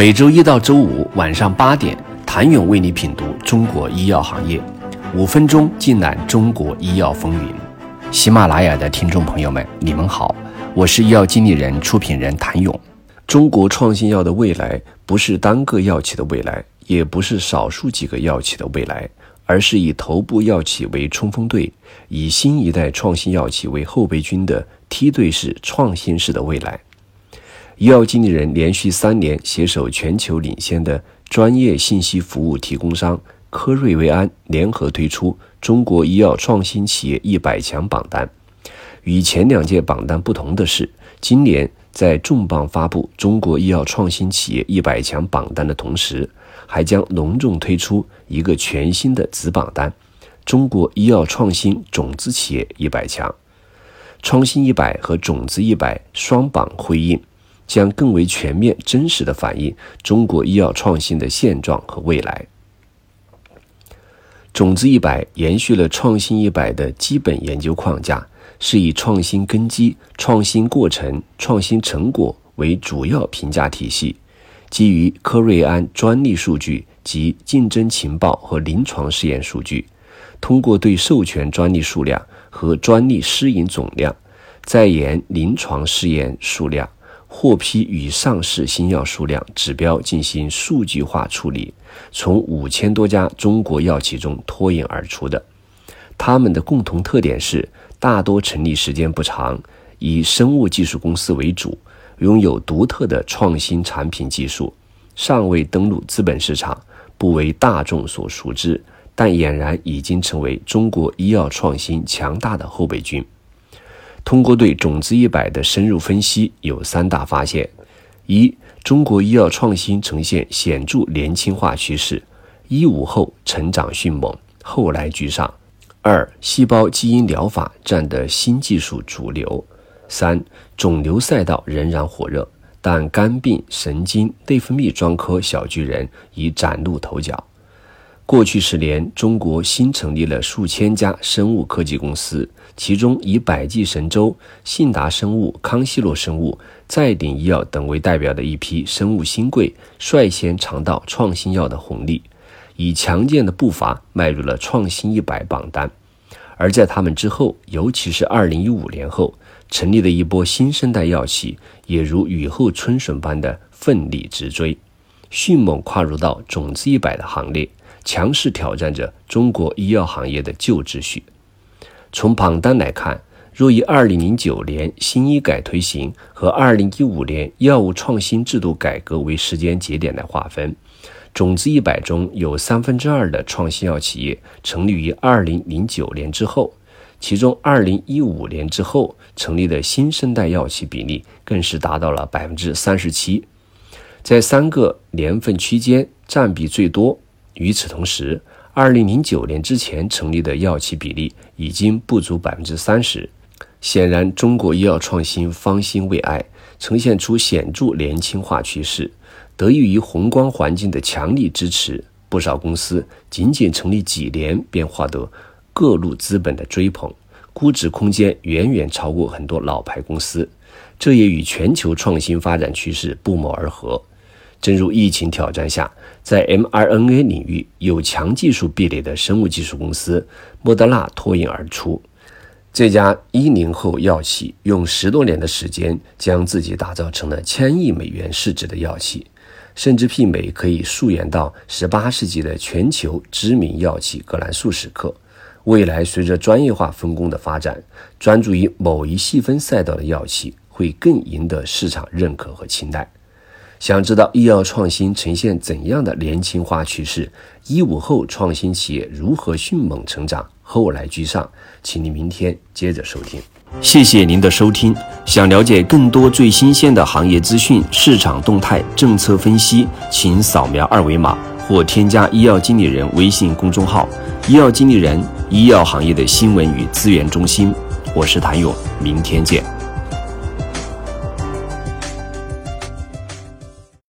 每周一到周五晚上八点，谭勇为你品读中国医药行业，五分钟尽览中国医药风云。喜马拉雅的听众朋友们，你们好，我是医药经理人、出品人谭勇。中国创新药的未来，不是单个药企的未来，也不是少数几个药企的未来，而是以头部药企为冲锋队，以新一代创新药企为后备军的梯队式、创新式的未来。医药经理人连续三年携手全球领先的专业信息服务提供商科瑞维安，联合推出中国医药创新企业一百强榜单。与前两届榜单不同的是，今年。在重磅发布中国医药创新企业一百强榜单的同时，还将隆重推出一个全新的子榜单——中国医药创新种子企业一百强。创新一百和种子一百双榜辉映，将更为全面、真实的反映中国医药创新的现状和未来。种子一百延续了创新一百的基本研究框架。是以创新根基、创新过程、创新成果为主要评价体系，基于科瑞安专利数据及竞争情报和临床试验数据，通过对授权专利数量和专利施引总量、在研临床试验数量、获批与上市新药数量指标进行数据化处理，从五千多家中国药企中脱颖而出的。它们的共同特点是。大多成立时间不长，以生物技术公司为主，拥有独特的创新产品技术，尚未登陆资本市场，不为大众所熟知，但俨然已经成为中国医药创新强大的后备军。通过对种子一百的深入分析，有三大发现：一、中国医药创新呈现显著年轻化趋势，一五后成长迅猛，后来居上。二、细胞基因疗法占的新技术主流。三、肿瘤赛道仍然火热，但肝病、神经、内分泌专科小巨人已崭露头角。过去十年，中国新成立了数千家生物科技公司，其中以百济神州、信达生物、康希诺生物、再鼎医药等为代表的一批生物新贵，率先尝到创新药的红利。以强健的步伐迈入了创新一百榜单，而在他们之后，尤其是二零一五年后成立的一波新生代药企，也如雨后春笋般的奋力直追，迅猛跨入到种子一百的行列，强势挑战着中国医药行业的旧秩序。从榜单来看，若以二零零九年新医改推行和二零一五年药物创新制度改革为时间节点来划分。种子一百中有三分之二的创新药企业成立于二零零九年之后，其中二零一五年之后成立的新生代药企比例更是达到了百分之三十七，在三个年份区间占比最多。与此同时，二零零九年之前成立的药企比例已经不足百分之三十。显然，中国医药创新方兴未艾，呈现出显著年轻化趋势。得益于宏观环境的强力支持，不少公司仅仅成立几年便获得各路资本的追捧，估值空间远远超过很多老牌公司。这也与全球创新发展趋势不谋而合。正如疫情挑战下，在 mRNA 领域有强技术壁垒的生物技术公司莫德纳脱颖而出。这家一零后药企用十多年的时间，将自己打造成了千亿美元市值的药企。甚至媲美可以溯源到十八世纪的全球知名药企格兰素史克。未来随着专业化分工的发展，专注于某一细分赛道的药企会更赢得市场认可和青睐。想知道医药创新呈现怎样的年轻化趋势？一五后创新企业如何迅猛成长，后来居上？请你明天接着收听。谢谢您的收听。想了解更多最新鲜的行业资讯、市场动态、政策分析，请扫描二维码或添加医药经理人微信公众号“医药经理人”——医药行业的新闻与资源中心。我是谭勇，明天见。